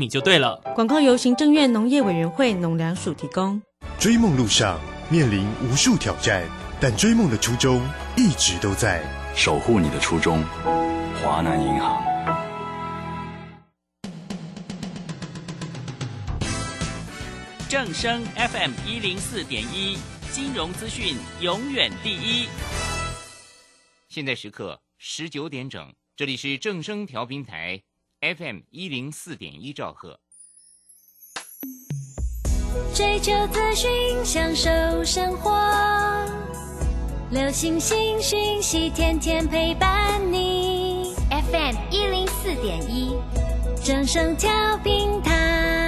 你就对了。广告由行政院农业委员会农粮署提供。追梦路上面临无数挑战，但追梦的初衷一直都在。守护你的初衷，华南银行。正声 FM 一零四点一，金融资讯永远第一。现在时刻十九点整，这里是正声调频台。FM 一零四点一兆赫，追求资讯，享受生活，流星星讯息，天天陪伴你。FM 一零四点一，正声调频台。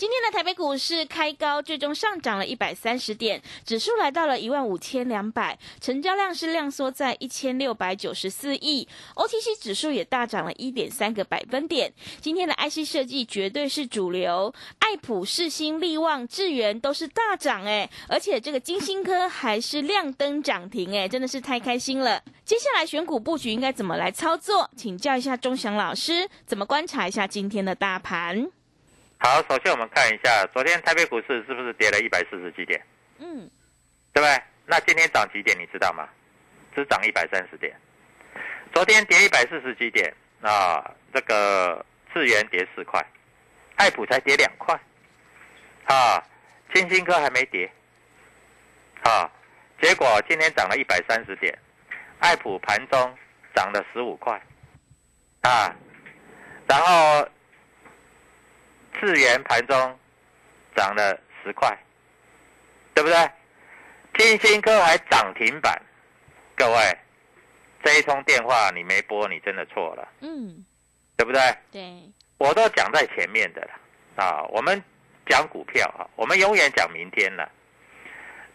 今天的台北股市开高，最终上涨了一百三十点，指数来到了一万五千两百，成交量是量缩在一千六百九十四亿，OTC 指数也大涨了一点三个百分点。今天的 IC 设计绝对是主流，爱普、世新、力旺、智源都是大涨哎，而且这个金星科还是亮灯涨停哎，真的是太开心了。接下来选股布局应该怎么来操作？请教一下钟祥老师，怎么观察一下今天的大盘？好，首先我们看一下，昨天台北股市是不是跌了一百四十几点？嗯，对不对？那今天涨几点？你知道吗？只涨一百三十点。昨天跌一百四十几点啊，这个智元跌四块，爱普才跌两块，啊，金星科还没跌，啊，结果今天涨了一百三十点，爱普盘中涨了十五块，啊，然后。智元盘中涨了十块，对不对？金星科还涨停板，各位，这一通电话你没拨，你真的错了。嗯，对不对？对，我都讲在前面的了啊。我们讲股票啊，我们永远讲明天了。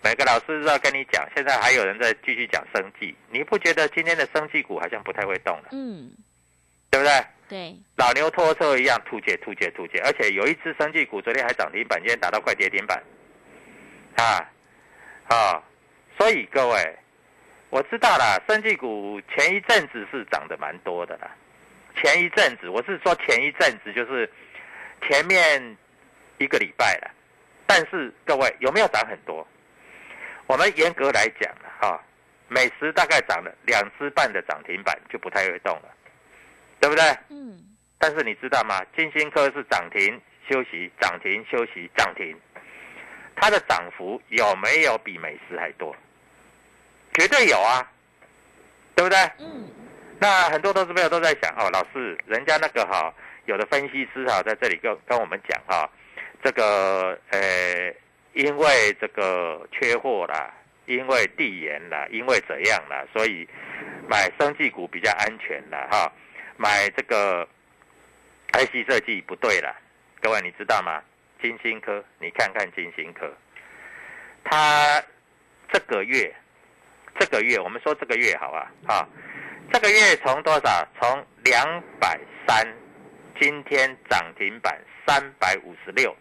每个老师都要跟你讲，现在还有人在继续讲生计，你不觉得今天的生计股好像不太会动了？嗯，对不对？对，老牛拖车一样突解突解突解，而且有一只生技股昨天还涨停板，今天打到快跌停板，啊啊！所以各位，我知道了，生技股前一阵子是涨得蛮多的啦。前一阵子，我是说前一阵子就是前面一个礼拜了。但是各位有没有涨很多？我们严格来讲哈，美食大概涨了两只半的涨停板就不太会动了。对不对？嗯。但是你知道吗？金星科是涨停休息，涨停休息，涨停，它的涨幅有没有比美食还多？绝对有啊，对不对？嗯。那很多投资朋友都在想哦，老师，人家那个哈，有的分析师哈，在这里跟跟我们讲哈，这个呃，因为这个缺货啦，因为地缘啦，因为怎样啦，所以买生技股比较安全啦，哈。买这个 IC 设计不对了，各位你知道吗？金星科，你看看金星科，它这个月，这个月我们说这个月好啊，啊，这个月从多少？从两百三今天涨停板三百五十六，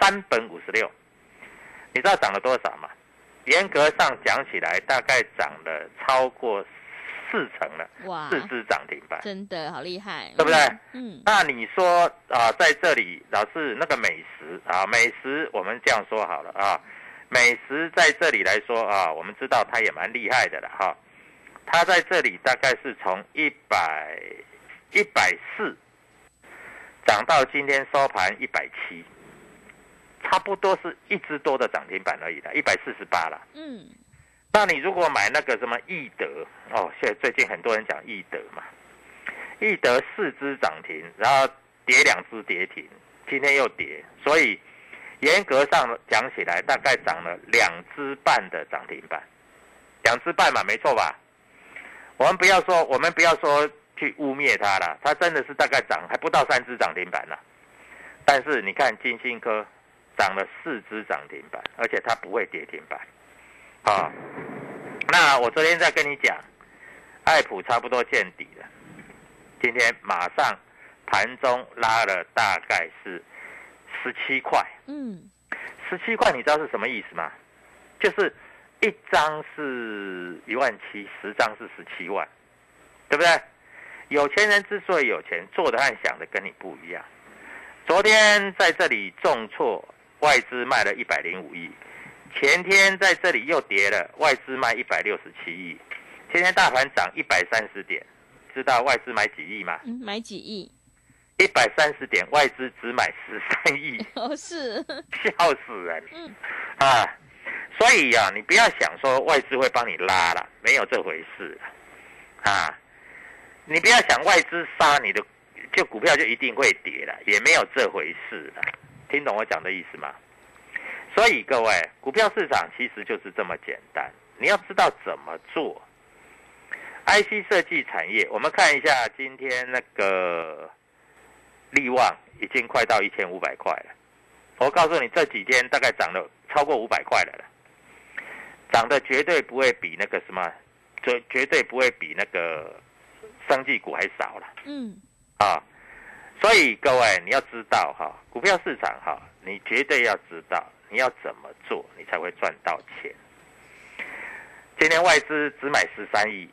三本五十六，你知道涨了多少吗？严格上讲起来，大概涨了超过四成了，哇，四只涨停板，真的好厉害，对不对？嗯，那你说啊，在这里老是那个美食啊，美食我们这样说好了啊，美食在这里来说啊，我们知道它也蛮厉害的了哈。它在这里大概是从一百一百四涨到今天收盘一百七，差不多是一只多的涨停板而已的，一百四十八了。嗯，那你如果买那个什么易德哦，现在最近很多人讲易德嘛，易德四只涨停，然后跌两只跌停，今天又跌，所以严格上讲起来，大概涨了两只半的涨停板，两只半嘛，没错吧？我们不要说，我们不要说去污蔑它了，它真的是大概涨还不到三只涨停板呢。但是你看金星科涨了四只涨停板，而且它不会跌停板。啊，那我昨天在跟你讲，爱普差不多见底了，今天马上盘中拉了大概是十七块，嗯，十七块你知道是什么意思吗？就是一张是一万七，十张是十七万，对不对？有钱人之所以有钱，做的和想的跟你不一样。昨天在这里重挫，外资卖了一百零五亿。前天在这里又跌了，外资卖一百六十七亿。今天大盘涨一百三十点，知道外资买几亿吗？嗯，买几亿？一百三十点，外资只买十三亿，哦，是，笑死人。嗯，啊，所以呀、啊，你不要想说外资会帮你拉了，没有这回事啊。你不要想外资杀你的，就股票就一定会跌了，也没有这回事了。听懂我讲的意思吗？所以各位，股票市场其实就是这么简单，你要知道怎么做。IC 设计产业，我们看一下今天那个利旺已经快到一千五百块了。我告诉你，这几天大概涨了超过五百块了了，涨的绝对不会比那个什么，绝绝对不会比那个生技股还少了。嗯，啊，所以各位你要知道哈，股票市场哈，你绝对要知道你要怎么做，你才会赚到钱。今天外资只买十三亿，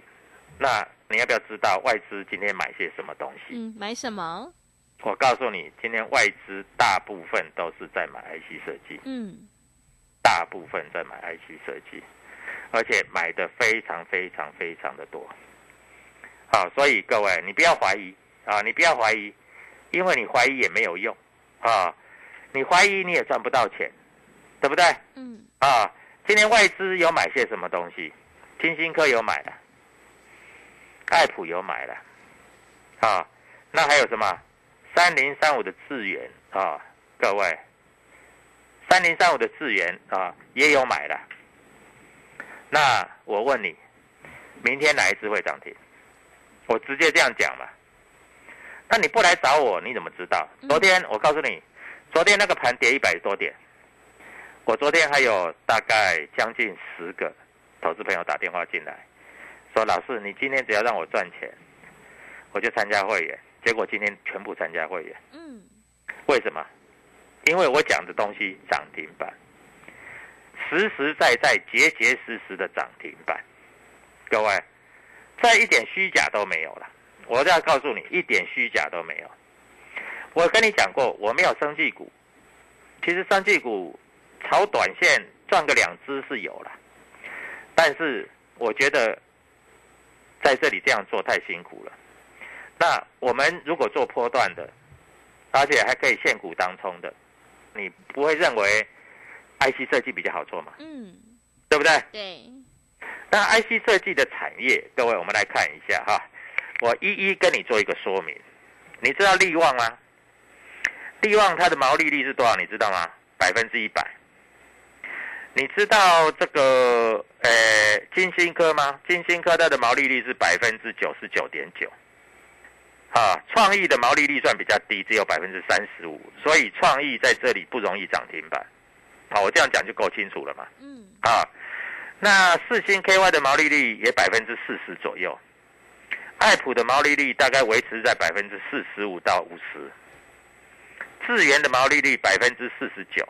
那你要不要知道外资今天买些什么东西？嗯，买什么？我告诉你，今天外资大部分都是在买 IC 设计，嗯，大部分在买 IC 设计，而且买的非常非常非常的多。好，所以各位你不要怀疑啊，你不要怀疑，因为你怀疑也没有用啊，你怀疑你也赚不到钱，对不对？嗯，啊，今天外资有买些什么东西？金星科有买了，爱普有买了，啊，那还有什么？三零三五的智源啊，各位，三零三五的智源啊也有买了。那我问你，明天哪一只会涨停？我直接这样讲嘛。那你不来找我，你怎么知道？昨天我告诉你，昨天那个盘跌一百多点，我昨天还有大概将近十个投资朋友打电话进来，说老师，你今天只要让我赚钱，我就参加会员。结果今天全部参加会员，嗯，为什么？因为我讲的东西涨停板，实实在在、结结实实的涨停板。各位，再一点虚假都没有了。我要告诉你，一点虚假都没有。我跟你讲过，我没有生技股。其实生技股炒短线赚个两只是有了，但是我觉得在这里这样做太辛苦了。那我们如果做波段的，而且还可以现股当冲的，你不会认为 IC 设计比较好做吗？嗯，对不对？对，那 IC 设计的产业，各位我们来看一下哈，我一一跟你做一个说明。你知道利旺吗？利旺它的毛利率是多少？你知道吗？百分之一百。你知道这个呃金星科吗？金星科它的毛利率是百分之九十九点九。啊，创意的毛利率算比较低，只有百分之三十五，所以创意在这里不容易涨停板。好，我这样讲就够清楚了嘛。嗯，啊，那四星 KY 的毛利率也百分之四十左右，爱普的毛利率大概维持在百分之四十五到五十，智源的毛利率百分之四十九，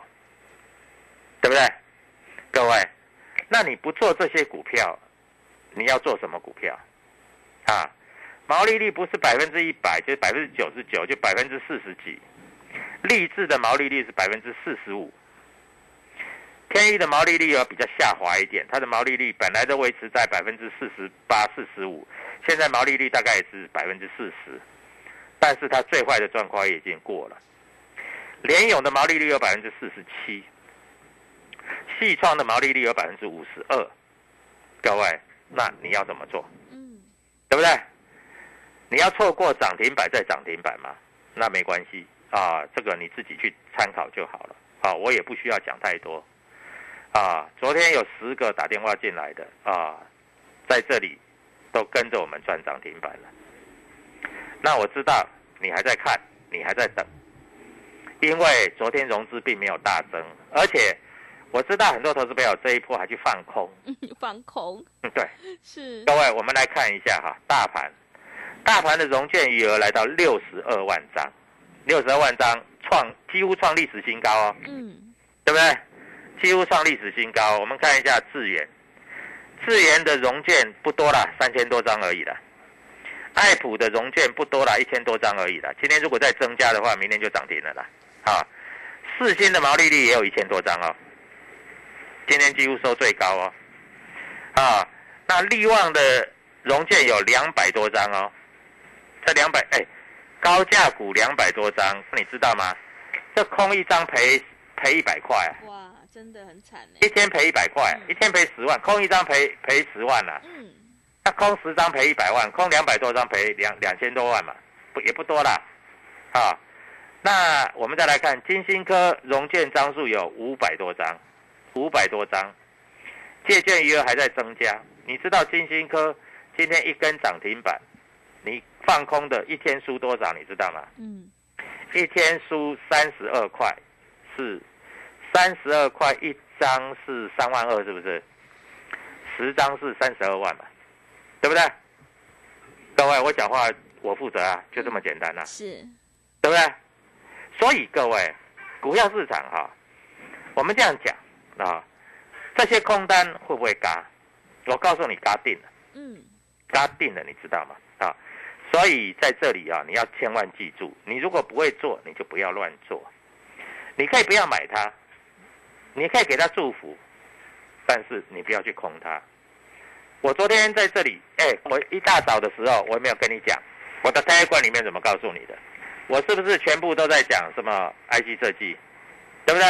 对不对？各位，那你不做这些股票，你要做什么股票？啊，毛利率不是百分之一百，就是百分之九十九，就百分之四十几。励志的毛利率是百分之四十五，天翼的毛利率要比较下滑一点，它的毛利率本来都维持在百分之四十八、四十五，现在毛利率大概也是百分之四十，但是它最坏的状况已经过了。联勇的毛利率有百分之四十七，细创的毛利率有百分之五十二，各位，那你要怎么做？嗯，对不对？你要错过涨停板再涨停板吗？那没关系啊，这个你自己去参考就好了。啊，我也不需要讲太多。啊，昨天有十个打电话进来的啊，在这里都跟着我们赚涨停板了。那我知道你还在看，你还在等，因为昨天融资并没有大增，而且我知道很多投资朋友这一波还去放空。放空，嗯，对。是各位，我们来看一下哈，大盘，大盘的融券余额来到六十二万张，六十二万张创几乎创历史新高哦，嗯，对不对？几乎创历史新高。我们看一下智源，智源的融券不多了，三千多张而已了。爱普的融券不多了，一千多张而已了。今天如果再增加的话，明天就涨停了啦。啊，四星的毛利率也有一千多张哦，今天几乎收最高哦。啊，那利旺的融券有两百多张哦，这两百哎，高价股两百多张，你知道吗？这空一张赔赔一百块啊，哇，真的很惨一天赔一百块，一天赔十万，空一张赔赔十万啊、嗯，那空十张赔一百万，空两百多张赔两两千多万嘛，不也不多啦，啊，那我们再来看金星科融券张数有五百多张，五百多张，借券余额还在增加。你知道金星科今天一根涨停板，你放空的一天输多少？你知道吗？嗯，一天输三十二块，是三十二块一张是三万二，是不是？十张是三十二万嘛，对不对？各位，我讲话我负责啊，就这么简单啊，是，对不对？所以各位，股票市场哈、我们这样讲啊，这些空单会不会嘎？我告诉你，嘎定了。嗯，嘎定了，你知道吗？啊，所以在这里啊，你要千万记住，你如果不会做，你就不要乱做。你可以不要买它，你可以给它祝福，但是你不要去空它。我昨天在这里，哎，我一大早的时候，我有没有跟你讲我的胎罐里面怎么告诉你的？我是不是全部都在讲什么 IC 设计，对不对？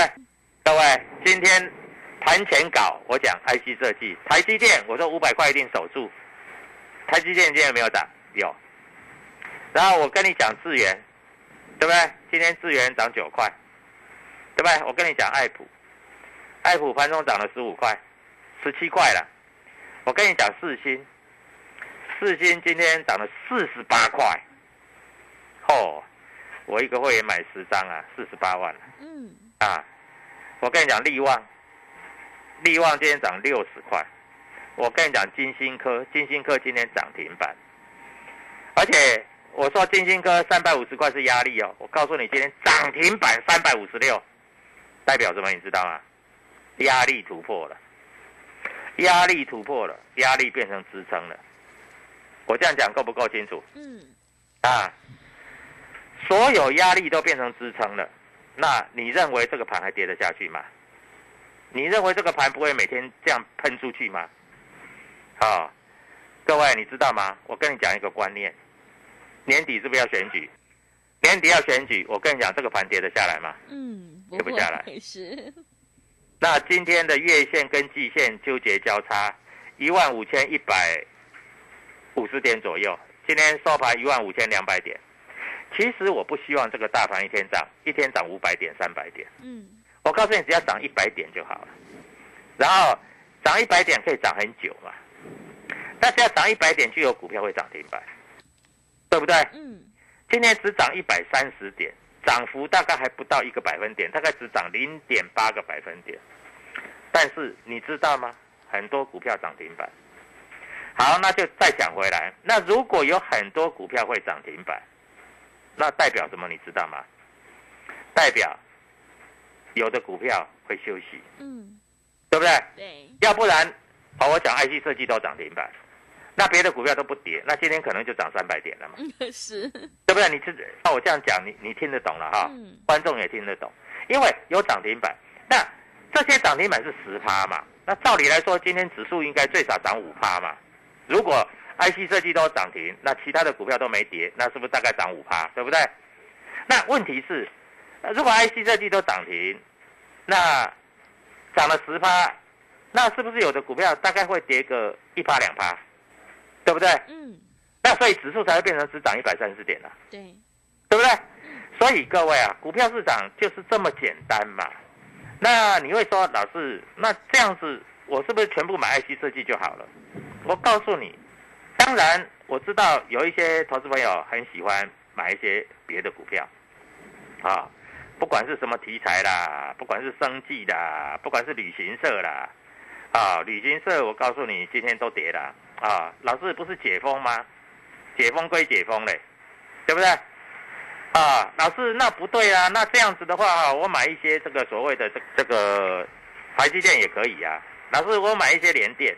各位，今天盘前稿我讲 IC 设计，台积电我说五百块一定守住，台积电今天有没有涨？有。然后我跟你讲智源，对不对？今天智源涨九块，对不对？我跟你讲爱普，爱普盘中涨了十五块，十七块了。我跟你讲四星，四星今天涨了四十八块，哦，我一个会员买十张啊，四十八万嗯，啊！我跟你讲利旺，利旺今天涨六十块。我跟你讲金星科，金星科今天涨停板，而且我说金星科三百五十块是压力哦。我告诉你，今天涨停板三百五十六，代表什么？你知道吗？压力突破了，压力突破了，压力变成支撑了。我这样讲够不够清楚？嗯，啊，所有压力都变成支撑了，那你认为这个盘还跌得下去吗？你认为这个盘不会每天这样喷出去吗？啊，各位你知道吗？我跟你讲一个观念，年底是不是要选举？年底要选举，我跟你讲，这个盘跌得下来吗？嗯，跌不下来是，那今天的月线跟季线纠结交叉，一万五千一百五十点左右，今天收盘一万五千两百点。其实我不希望这个大盘一天涨，一天涨五百点、三百点。嗯，我告诉你，只要涨一百点就好了。然后涨一百点可以涨很久嘛，但是要涨一百点就有股票会涨停板，对不对？嗯，今天只涨一百三十点，涨幅大概还不到一个百分点，大概只涨零点八个百分点。但是你知道吗？很多股票涨停板，好，那就再讲回来。那如果有很多股票会涨停板，那代表什么？你知道吗？代表有的股票会休息，嗯，对不对？对，要不然，好，我讲 IC 设计都涨停板，那别的股票都不跌，那今天可能就涨三百点了嘛，嗯 是，对不对？你这那我这样讲，你你听得懂了哈？嗯观众也听得懂，因为有涨停板，那这些涨停板是十趴嘛，那照理来说，今天指数应该最少涨五趴嘛。如果 IC 设计都涨停，那其他的股票都没跌，那是不是大概涨五趴，对不对？那问题是，呃如果 IC 设计都涨停，那涨了十趴，那是不是有的股票大概会跌个一趴两趴，对不对？嗯，那所以指数才会变成只涨一百三十点了、对，对不对？所以各位啊，股票市场就是这么简单嘛。那你会说，老师，那这样子我是不是全部买 IC 设计就好了？我告诉你，当然我知道有一些投资朋友很喜欢买一些别的股票，啊，不管是什么题材啦，不管是生计啦，不管是旅行社啦，啊，旅行社我告诉你，今天都跌了啊。老师不是解封吗？解封归解封嘞，对不对？啊，老师，那不对啊，那这样子的话，我买一些这个所谓的这这个台积电也可以啊。老师，我买一些联电，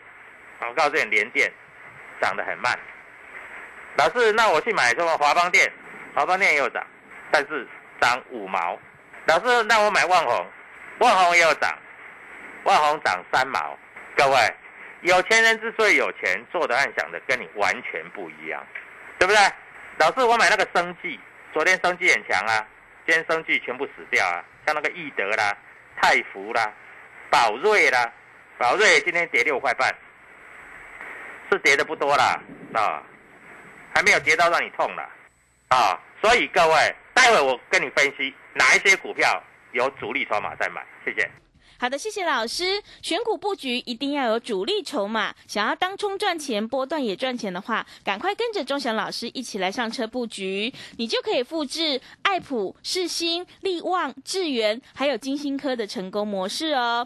我告诉你，联电涨得很慢。老师，那我去买什么华邦电？华邦电也有涨，但是涨五毛。老师，那我买万红，万红也有涨，万红涨三毛。各位，有钱人之所以有钱，做的和想的跟你完全不一样，对不对？老师，我买那个生计，昨天生计很强啊，今天生计全部死掉啊，像那个易德啦、泰福啦、宝瑞啦，宝瑞今天跌六块半，是跌的不多啦，啊，还没有跌到让你痛了，啊，所以各位，待会我跟你分析哪一些股票有主力筹码在买，谢谢。好的，谢谢老师。选股布局一定要有主力筹码，想要当冲赚钱、波段也赚钱的话，赶快跟着钟祥老师一起来上车布局，你就可以复制爱普、世新、力旺、智源还有金星科的成功模式哦。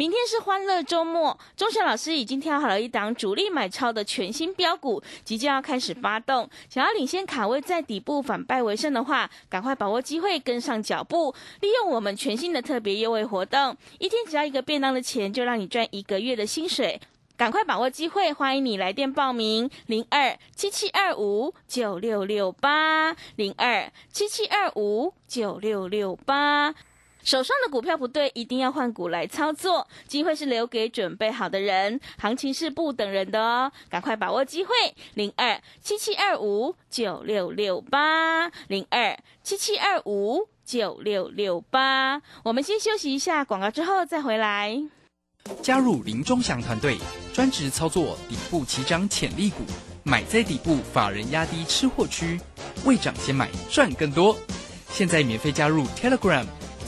明天是欢乐周末，钟祥老师已经挑好了一档主力买超的全新标股，即将要开始发动。想要领先卡位在底部反败为胜的话，赶快把握机会跟上脚步，利用我们全新的特别优惠活动，一天只要一个便当的钱，就让你赚一个月的薪水。赶快把握机会，欢迎你来电报名零二七七二五九六六八零二七七二五九六六八。手上的股票不对，一定要换股来操作。机会是留给准备好的人，行情是不等人的哦，赶快把握机会。零二七七二五九六六八零二七七二五九六六八。我们先休息一下广告，之后再回来。加入林忠祥团队，专职操作底部起涨潜力股，买在底部，法人压低吃货区，未涨先买赚更多。现在免费加入 Telegram。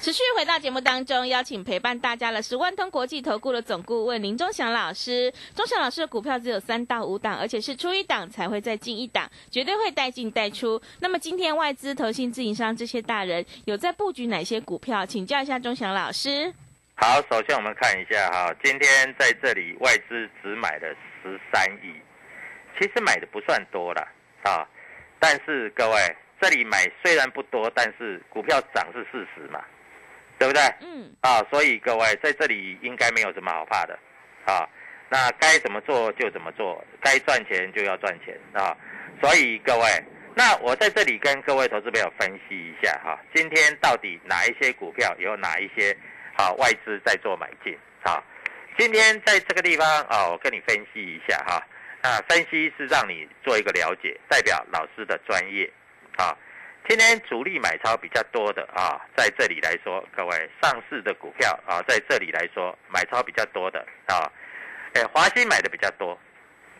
持续回到节目当中，邀请陪伴大家的是万通国际投顾的总顾问林忠祥老师。忠祥老师的股票只有三到五档，而且是出一档才会再进一档，绝对会带进带出。那么今天外资、投信、自营商这些大人有在布局哪些股票？请教一下忠祥老师。好，首先我们看一下哈，今天在这里外资只买了十三亿，其实买的不算多了啊，但是各位这里买虽然不多，但是股票涨是事实嘛。对不对？嗯。啊，所以各位在这里应该没有什么好怕的，啊，那该怎么做就怎么做，该赚钱就要赚钱啊。所以各位，那我在这里跟各位投资朋友分析一下哈，今天到底哪一些股票有哪一些啊外资在做买进啊？今天在这个地方啊，我跟你分析一下哈。那分析是让你做一个了解，代表老师的专业啊，今天主力买超比较多的啊，在这里来说，各位上市的股票啊，在这里来说买超比较多的啊，哎，华兴买的比较多，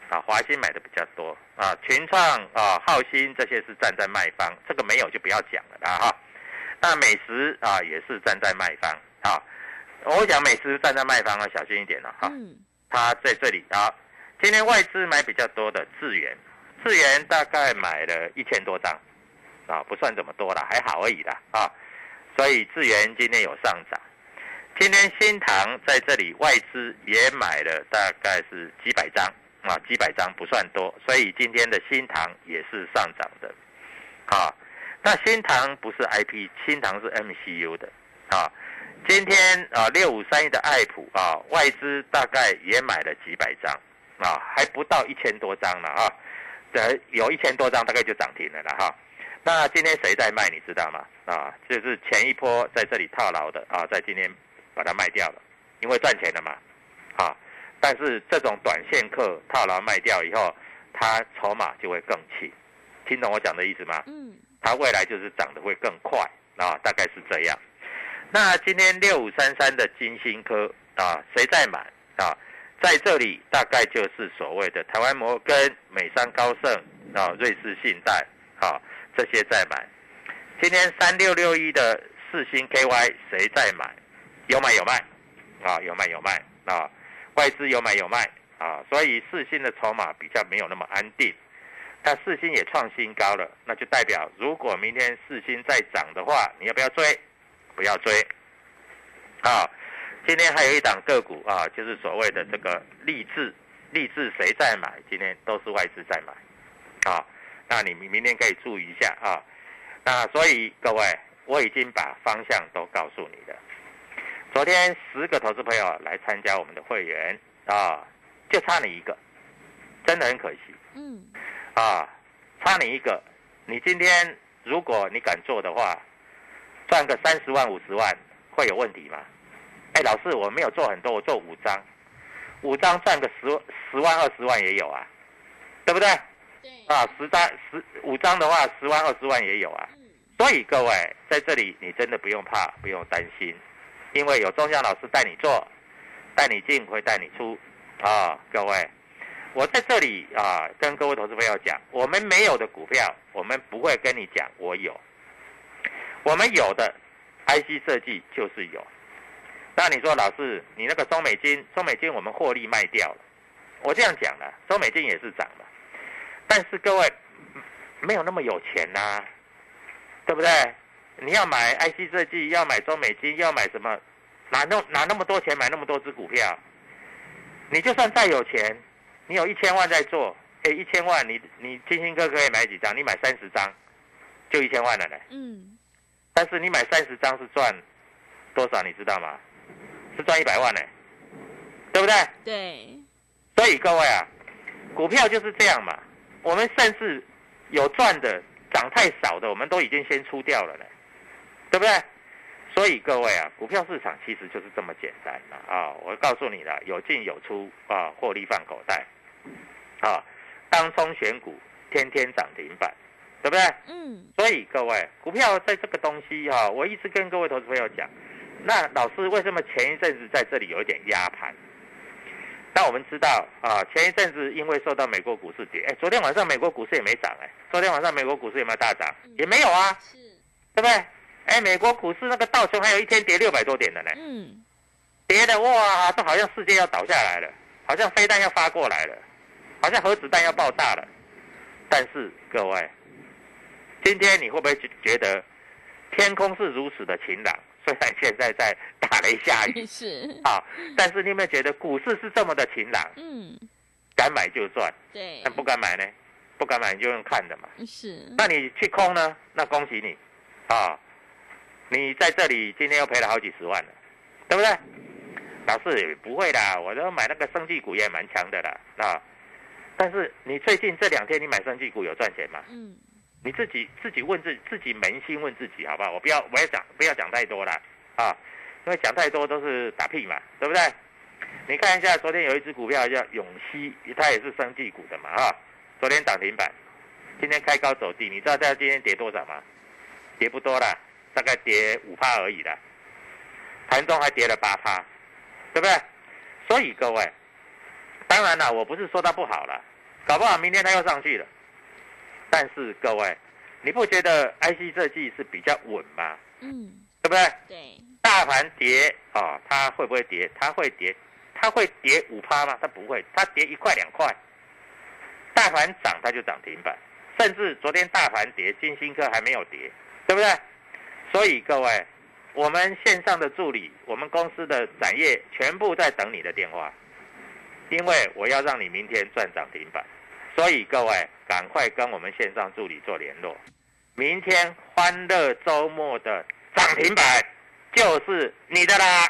啊，华兴买的比较多啊，群创啊、浩鑫这些是站在卖方，这个没有就不要讲了啦哈。那美食啊也是站在卖方啊，我讲美食站在卖方啊，小心一点了哈。嗯，它在这里啊，今天外资买比较多的智源，智源大概买了一千多张，啊，不算怎么多了，还好而已啦啊，所以智源今天有上涨。今天新塘在这里外资也买了大概是几百张啊，几百张不算多，所以今天的新塘也是上涨的，啊，那新塘不是 IP，新塘是 MCU 的啊。今天啊，六五三一的爱普啊，外资大概也买了几百张啊，还不到一千多张了啊，呃，有一千多张大概就涨停了了哈。那今天谁在卖，你知道吗？啊，就是前一波在这里套牢的啊，在今天把它卖掉了，因为赚钱了嘛，啊，但是这种短线客套牢卖掉以后，它筹码就会更轻，听懂我讲的意思吗？嗯，它未来就是涨得会更快啊，大概是这样。那今天六五三三的金星科啊，谁在买啊？在这里大概就是所谓的台湾摩根、美商高盛啊、瑞士信贷啊这些在买。今天三六六一的四星 KY 谁在买？有买有卖啊，有卖有卖啊，外资有买有卖啊，所以四星的筹码比较没有那么安定。那四星也创新高了，那就代表如果明天四星再涨的话，你要不要追？不要追，啊！今天还有一档个股啊，就是所谓的这个励志，励志谁在买？今天都是外资在买，啊！那你明明天可以注意一下啊。那所以各位，我已经把方向都告诉你了。昨天十个投资朋友来参加我们的会员啊，就差你一个，真的很可惜。嗯，啊，差你一个，你今天如果你敢做的话。赚个三十万五十万会有问题吗？哎，老师，我没有做很多，我做五张，五张赚个十十万二十万也有啊，对不对？对。啊，十张十五张的话，十万二十万也有啊。所以各位在这里，你真的不用怕，不用担心，因为有中江老师带你做，带你进会带你出啊。各位，我在这里啊，跟各位投资朋友讲，我们没有的股票，我们不会跟你讲我有。我们有的 IC 设计就是有，那你说老师，你那个中美金，中美金我们获利卖掉了，我这样讲了，中美金也是涨了，但是各位没有那么有钱呐，对不对？你要买 IC 设计，要买中美金，要买什么？哪那哪那么多钱买那么多只股票？你就算再有钱，你有一千万在做，哎，一千万你你金星哥可以买几张？你买三十张，就一千万了呢。嗯。但是你买三十张是赚多少？你知道吗？是赚一百万呢，对不对？对。所以各位啊，股票就是这样嘛。我们甚至有赚的涨太少的，我们都已经先出掉了呢，对不对？所以各位啊，股票市场其实就是这么简单啊！我告诉你了，有进有出啊，获利放口袋啊，当冲选股，天天涨停板。对不对？嗯。所以各位，股票在这个东西哈，我一直跟各位投资朋友讲，那老师为什么前一阵子在这里有一点压盘？那我们知道啊，前一阵子因为受到美国股市跌，哎，昨天晚上美国股市也没涨，哎，昨天晚上美国股市有没有大涨？也没有啊，是，对不对？哎，美国股市那个道琼还有一天跌六百多点的呢，嗯，跌的哇，都好像世界要倒下来了，好像飞弹要发过来了，好像核子弹要爆炸了，但是各位。今天你会不会觉觉得天空是如此的晴朗？虽 然现在在打雷下雨，是啊，但是你有没有觉得股市是这么的晴朗？嗯，敢买就赚，对，那不敢买呢？不敢买你就用看的嘛。是，那你去空呢？那恭喜你，啊，你在这里今天又赔了好几十万了，对不对？老师不会的，我都买那个生技股也蛮强的啦，啊，但是你最近这两天你买生技股有赚钱吗？嗯。你自己自己问自己自己扪心问自己好不好？我不要我要讲不要讲太多了啊，因为讲太多都是打屁嘛，对不对？你看一下，昨天有一只股票叫永熙，它也是生技股的嘛啊，昨天涨停板今天开高走低，你知道它今天跌多少吗？跌不多啦，大概跌五趴而已啦。盘中还跌了八趴，对不对？所以各位，当然了，我不是说它不好了，搞不好明天它又上去了。但是各位，你不觉得 IC 设计是比较稳吗？嗯，对不对？对，大盘跌哦，它会不会跌？它会跌，它会跌五趴吗？它不会，它跌一块两块。大盘涨它就涨停板，甚至昨天大盘跌，金星科还没有跌，对不对？所以各位，我们线上的助理，我们公司的展业全部在等你的电话，因为我要让你明天赚涨停板。所以各位，赶快跟我们线上助理做联络，明天欢乐周末的涨停板就是你的啦。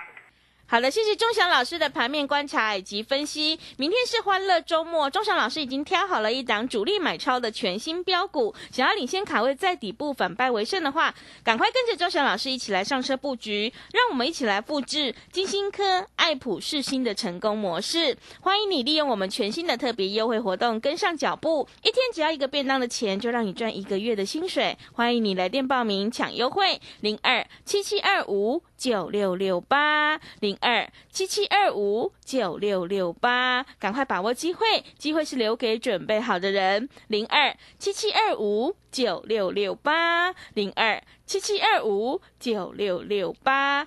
好的，谢谢钟祥老师的盘面观察以及分析。明天是欢乐周末，钟祥老师已经挑好了一档主力买超的全新标股，想要领先卡位在底部反败为胜的话，赶快跟着钟祥老师一起来上车布局，让我们一起来复制金星科、爱普、世新的成功模式。欢迎你利用我们全新的特别优惠活动跟上脚步，一天只要一个便当的钱，就让你赚一个月的薪水。欢迎你来电报名抢优惠，零二七七二五。九六六八零二七七二五九六六八，赶快把握机会，机会是留给准备好的人。零二七七二五九六六八零二七七二五九六六八。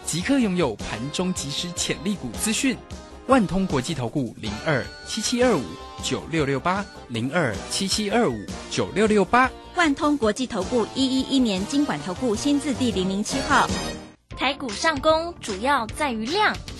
即刻拥有盘中即时潜力股资讯，万通国际投顾零二七七二五九六六八零二七七二五九六六八，万通国际投顾一一一年经管投顾新字第零零七号。台股上攻主要在于量，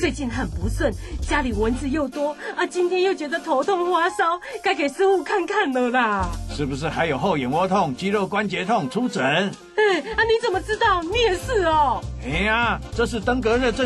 哦，最近很不顺，家里蚊子又多啊，今天又觉得头痛发烧，该给师傅看看了啦。是不是还有后眼窝痛、肌肉关节痛？出诊。哎，啊，你怎么知道？你也是哦。哎呀，这是登革热症。